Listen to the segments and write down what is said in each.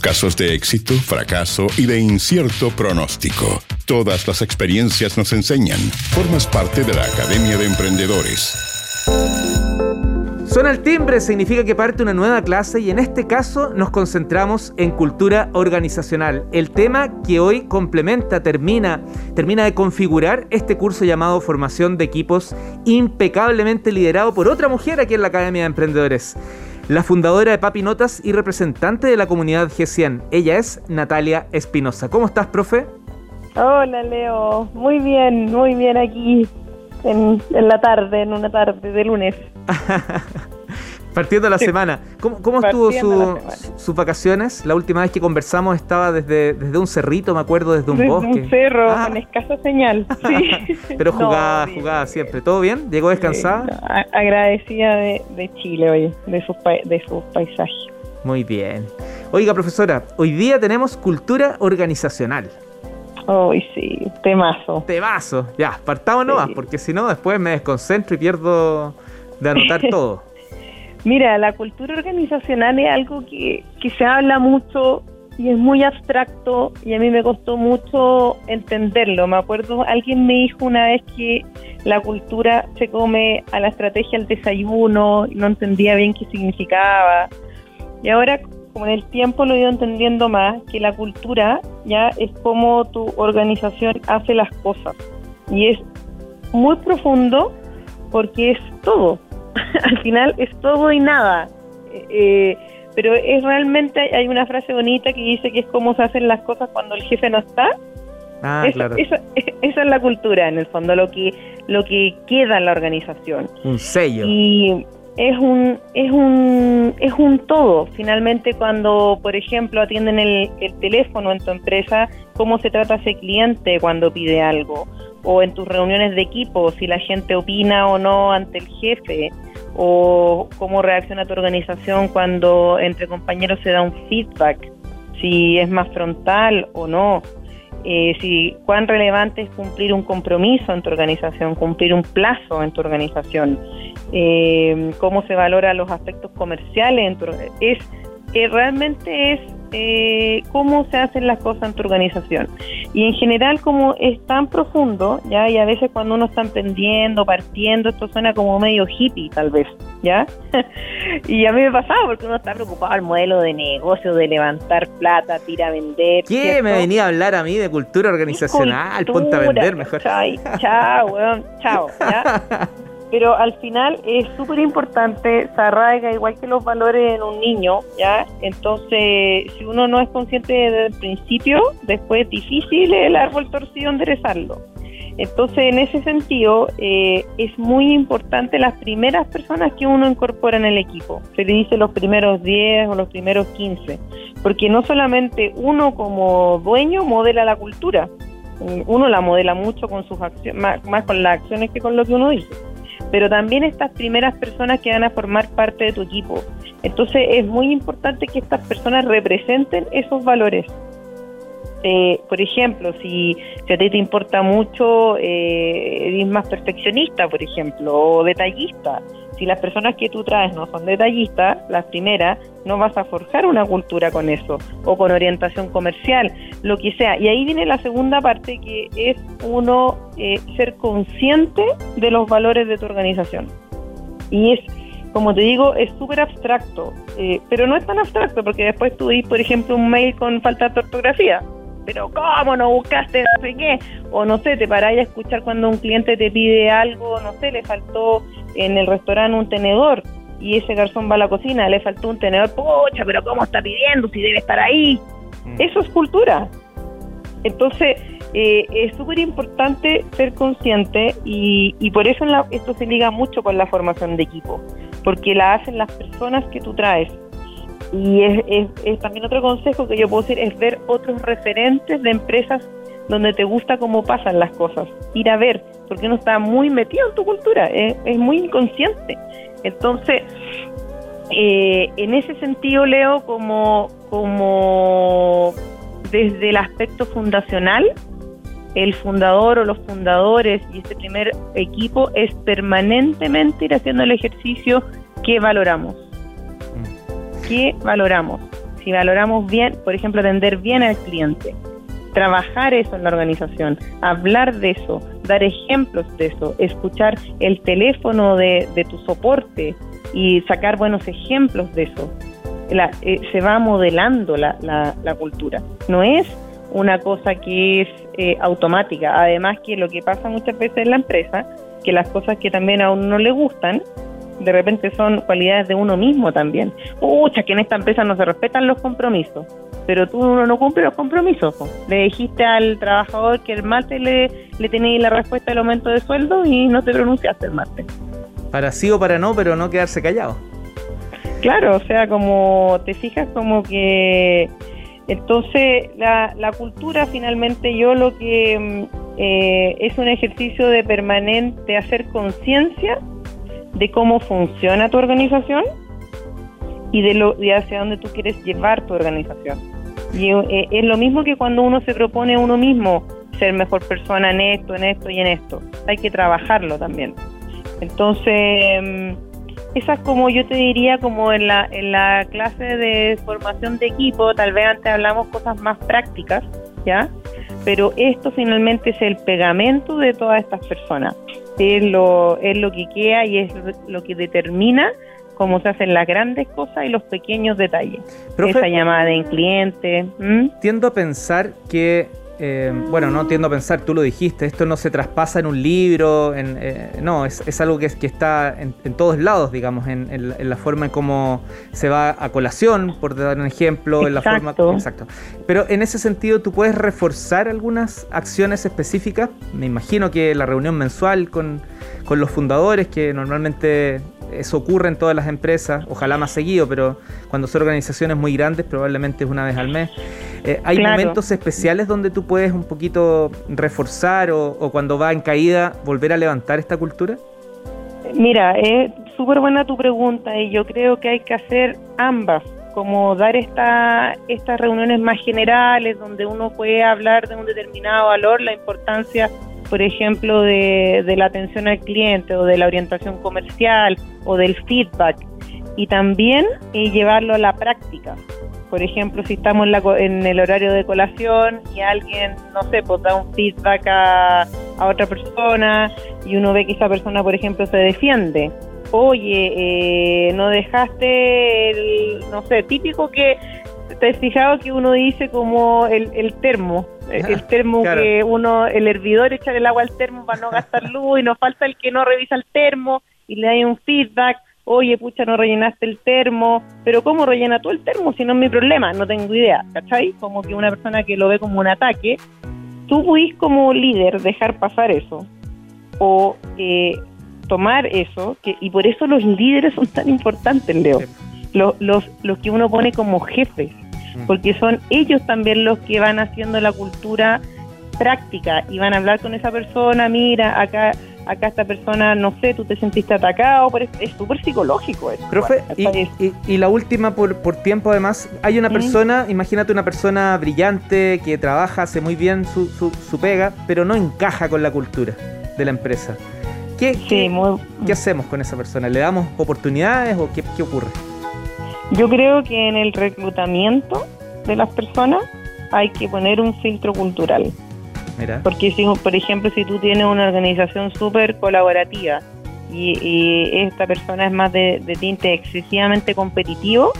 Casos de éxito, fracaso y de incierto pronóstico. Todas las experiencias nos enseñan. Formas parte de la Academia de Emprendedores. Suena el timbre, significa que parte una nueva clase y en este caso nos concentramos en cultura organizacional. El tema que hoy complementa, termina, termina de configurar este curso llamado Formación de Equipos, impecablemente liderado por otra mujer aquí en la Academia de Emprendedores la fundadora de Papi Notas y representante de la comunidad G100. Ella es Natalia Espinosa. ¿Cómo estás, profe? Hola, Leo. Muy bien, muy bien aquí en, en la tarde, en una tarde de lunes. Partiendo la semana. ¿Cómo, cómo estuvo su, sus vacaciones? La última vez que conversamos estaba desde, desde un cerrito, me acuerdo, desde un bosque. un cerro, ah. con escasa señal. Sí. Pero jugaba, jugaba siempre. ¿Todo bien? ¿Llegó descansada? agradecida de, de, Chile, hoy, de sus, de sus paisajes. Muy bien. Oiga, profesora, hoy día tenemos cultura organizacional. Uy, sí, temazo. Temazo. Ya, partamos nomás, porque si no, después me desconcentro y pierdo de anotar todo. Mira, la cultura organizacional es algo que, que se habla mucho y es muy abstracto y a mí me costó mucho entenderlo. Me acuerdo, alguien me dijo una vez que la cultura se come a la estrategia del desayuno y no entendía bien qué significaba. Y ahora, como en el tiempo lo he ido entendiendo más, que la cultura ya es como tu organización hace las cosas. Y es muy profundo porque es todo. al final es todo y nada. Eh, pero es realmente, hay una frase bonita que dice que es cómo se hacen las cosas cuando el jefe no está. Ah, claro. esa, es la cultura, en el fondo, lo que, lo que queda en la organización. Un sello. Y es un, es un, es un todo. Finalmente, cuando, por ejemplo, atienden el, el teléfono en tu empresa, cómo se trata ese cliente cuando pide algo, o en tus reuniones de equipo, si la gente opina o no ante el jefe, o cómo reacciona tu organización cuando entre compañeros se da un feedback, si es más frontal o no, eh, si cuán relevante es cumplir un compromiso en tu organización, cumplir un plazo en tu organización, eh, cómo se valora los aspectos comerciales, en tu, es que realmente es eh, cómo se hacen las cosas en tu organización. Y en general, como es tan profundo, ¿ya? Y a veces cuando uno está emprendiendo, partiendo, esto suena como medio hippie, tal vez, ¿ya? y a mí me pasaba porque uno está preocupado al modelo de negocio, de levantar plata, tira a vender. ¿Qué me venía a hablar a mí de cultura organizacional? Ponte a vender mejor. chao, weón, chao, ¿ya? pero al final es súper importante, se arraiga igual que los valores en un niño, ¿ya? Entonces, si uno no es consciente desde el principio, después es difícil el árbol torcido enderezarlo. Entonces, en ese sentido, eh, es muy importante las primeras personas que uno incorpora en el equipo. Se le dice los primeros 10 o los primeros 15, porque no solamente uno como dueño modela la cultura, uno la modela mucho con sus acciones, más con las acciones que con lo que uno dice pero también estas primeras personas que van a formar parte de tu equipo. Entonces es muy importante que estas personas representen esos valores. Eh, por ejemplo, si, a ti te importa mucho, eh, eres más perfeccionista, por ejemplo, o detallista, si las personas que tú traes no son detallistas, las primeras, no vas a forjar una cultura con eso, o con orientación comercial, lo que sea. Y ahí viene la segunda parte, que es uno eh, ser consciente de los valores de tu organización. Y es, como te digo, es súper abstracto, eh, pero no es tan abstracto, porque después tú dis, por ejemplo, un mail con falta de ortografía pero ¿cómo no buscaste no sé qué? O no sé, te paráis a escuchar cuando un cliente te pide algo, no sé, le faltó en el restaurante un tenedor y ese garzón va a la cocina, le faltó un tenedor, pocha, pero ¿cómo está pidiendo si debe estar ahí? Mm. Eso es cultura. Entonces, eh, es súper importante ser consciente y, y por eso esto se liga mucho con la formación de equipo, porque la hacen las personas que tú traes y es, también otro consejo que yo puedo decir, es ver otros referentes de empresas donde te gusta cómo pasan las cosas, ir a ver, porque uno está muy metido en tu cultura, es, muy inconsciente. Entonces, eh, en ese sentido, Leo, como, como desde el aspecto fundacional, el fundador o los fundadores y este primer equipo es permanentemente ir haciendo el ejercicio que valoramos ¿Qué valoramos? si valoramos bien, por ejemplo, atender bien al cliente, trabajar eso en la organización, hablar de eso, dar ejemplos de eso, escuchar el teléfono de, tu soporte y sacar buenos ejemplos de eso. Eh, se va modelando la, la, cultura. No es una cosa que es eh, automática. Además que lo que pasa muchas veces en la empresa, que las cosas que también a uno no le gustan, de repente son cualidades de uno mismo también. Pucha, que en esta empresa no se respetan los compromisos, pero tú uno no cumple los compromisos. Le dijiste al trabajador que el martes le, le tenías la respuesta del aumento de sueldo y no te pronunciaste el martes. Para sí o para no, pero no quedarse callado. Claro, o sea, como te fijas como que... Entonces, la, la cultura finalmente yo lo que mm, eh, es un ejercicio de permanente hacer conciencia de cómo funciona tu organización y de, hacia dónde tú quieres llevar tu organización. Y eh, es lo mismo que cuando uno se propone a uno mismo ser mejor persona en esto, en esto y en esto. Hay que trabajarlo también. Entonces, mm, esa es como yo te diría, como en la, en la clase de formación de equipo, tal vez antes hablamos cosas más prácticas, ¿ya? Pero esto finalmente es el pegamento de todas estas personas es lo, es lo que queda y es lo que determina cómo se hacen las grandes cosas y los pequeños detalles. Esa llamada en cliente. Tiendo a pensar que eh, bueno, no tiendo a pensar, tú lo dijiste, esto no se traspasa en un libro, en, eh, no, es, algo que, que está en, todos lados, digamos, en, la forma en cómo se va a colación, por dar un ejemplo, en la forma... Exacto. Pero en ese sentido, ¿tú puedes reforzar algunas acciones específicas? Me imagino que la reunión mensual con, con los fundadores, que normalmente eso ocurre en todas las empresas, ojalá más seguido, pero cuando son organizaciones muy grandes probablemente es una vez al mes. Eh, ¿Hay momentos especiales donde tú puedes un poquito reforzar o, cuando va en caída volver a levantar esta cultura? Mira, es súper buena tu pregunta y yo creo que hay que hacer ambas, como dar esta, estas reuniones más generales donde uno puede hablar de un determinado valor, la importancia por ejemplo, de, de, la atención al cliente o de la orientación comercial o del feedback y también eh, llevarlo a la práctica. Por ejemplo, si estamos en, la, en, el horario de colación y alguien, no sé, pues da un feedback a, a otra persona y uno ve que esa persona, por ejemplo, se defiende. Oye, eh, no dejaste el, no sé, típico que te has fijado que uno dice como el, el termo, el termo que uno, el hervidor echa el agua al termo para no gastar luz y nos falta el que no revisa el termo y le da un feedback, oye, pucha, no rellenaste el termo, pero ¿cómo rellena tú el termo si no es mi problema? No tengo idea, ¿cachai? Como que una persona que lo ve como un ataque, tú pudís como líder dejar pasar eso o eh, tomar eso, que, y por eso los líderes son tan importantes, Leo, los, los, los que uno pone como jefes porque son ellos también los que van haciendo la cultura práctica y van a hablar con esa persona, mira, acá acá esta persona, no sé, tú te sentiste atacado, pero es súper psicológico eso. Profe, y, la última por, por tiempo además, hay una persona, imagínate una persona brillante que trabaja, hace muy bien su, su, pega, pero no encaja con la cultura de la empresa. ¿Qué, qué, hacemos con esa persona? ¿Le damos oportunidades o qué, qué ocurre? Yo creo que en el reclutamiento de las personas hay que poner un filtro cultural. Porque si, por ejemplo, si tú tienes una organización súper colaborativa y, esta persona es más de, tinte excesivamente competitivo,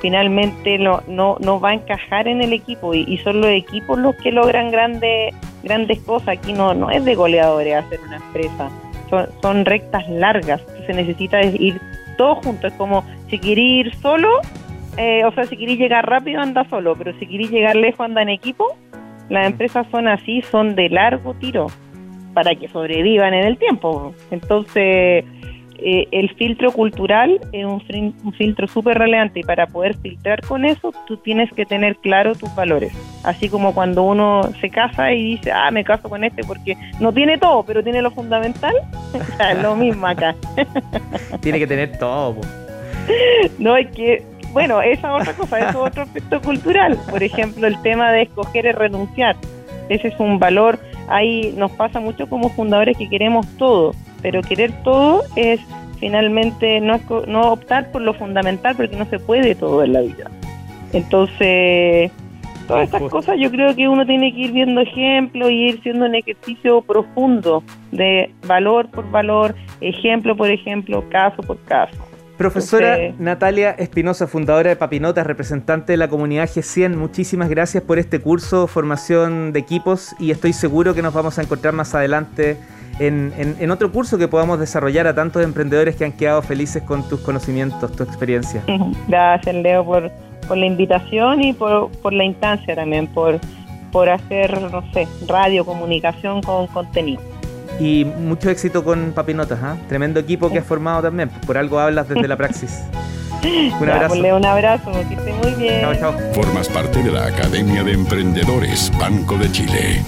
finalmente no, no, no va a encajar en el equipo y, son los equipos los que logran grandes grandes cosas. Aquí no, no es de goleadores hacer una empresa, son, son rectas largas, se necesita ir todos juntos, es como si querés ir solo, eh, o sea, si querés llegar rápido anda solo, pero si querés llegar lejos anda en equipo, las empresas son así, son de largo tiro para que sobrevivan en el tiempo. Entonces, eh, el filtro cultural es un, filtro súper relevante y para poder filtrar con eso tú tienes que tener claro tus valores. Así como cuando uno se casa y dice, ah, me caso con este porque no tiene todo, pero tiene lo fundamental, es lo mismo acá. tiene que tener todo. No, hay que, bueno, esa otra cosa, es otro aspecto cultural. Por ejemplo, el tema de escoger y renunciar. Ese es un valor, ahí nos pasa mucho como fundadores que queremos todo pero querer todo es finalmente no, no optar por lo fundamental porque no se puede todo en la vida. Entonces, todas estas cosas yo creo que uno tiene que ir viendo ejemplos y ir siendo un ejercicio profundo de valor por valor, ejemplo por ejemplo, caso por caso. Profesora Natalia Espinosa, fundadora de Papinotas, representante de la comunidad G100, muchísimas gracias por este curso, formación de equipos y estoy seguro que nos vamos a encontrar más adelante en, otro curso que podamos desarrollar a tantos emprendedores que han quedado felices con tus conocimientos, tu experiencia. Gracias, Leo, por, por la invitación y por, por la instancia también, por, por hacer, no sé, radio, comunicación con contenido. Y mucho éxito con Papinotas, ¿ah? tremendo equipo que has formado también. Por algo hablas desde la praxis. Un abrazo. Un abrazo, que esté muy bien. Formas parte de la Academia de Emprendedores Banco de Chile.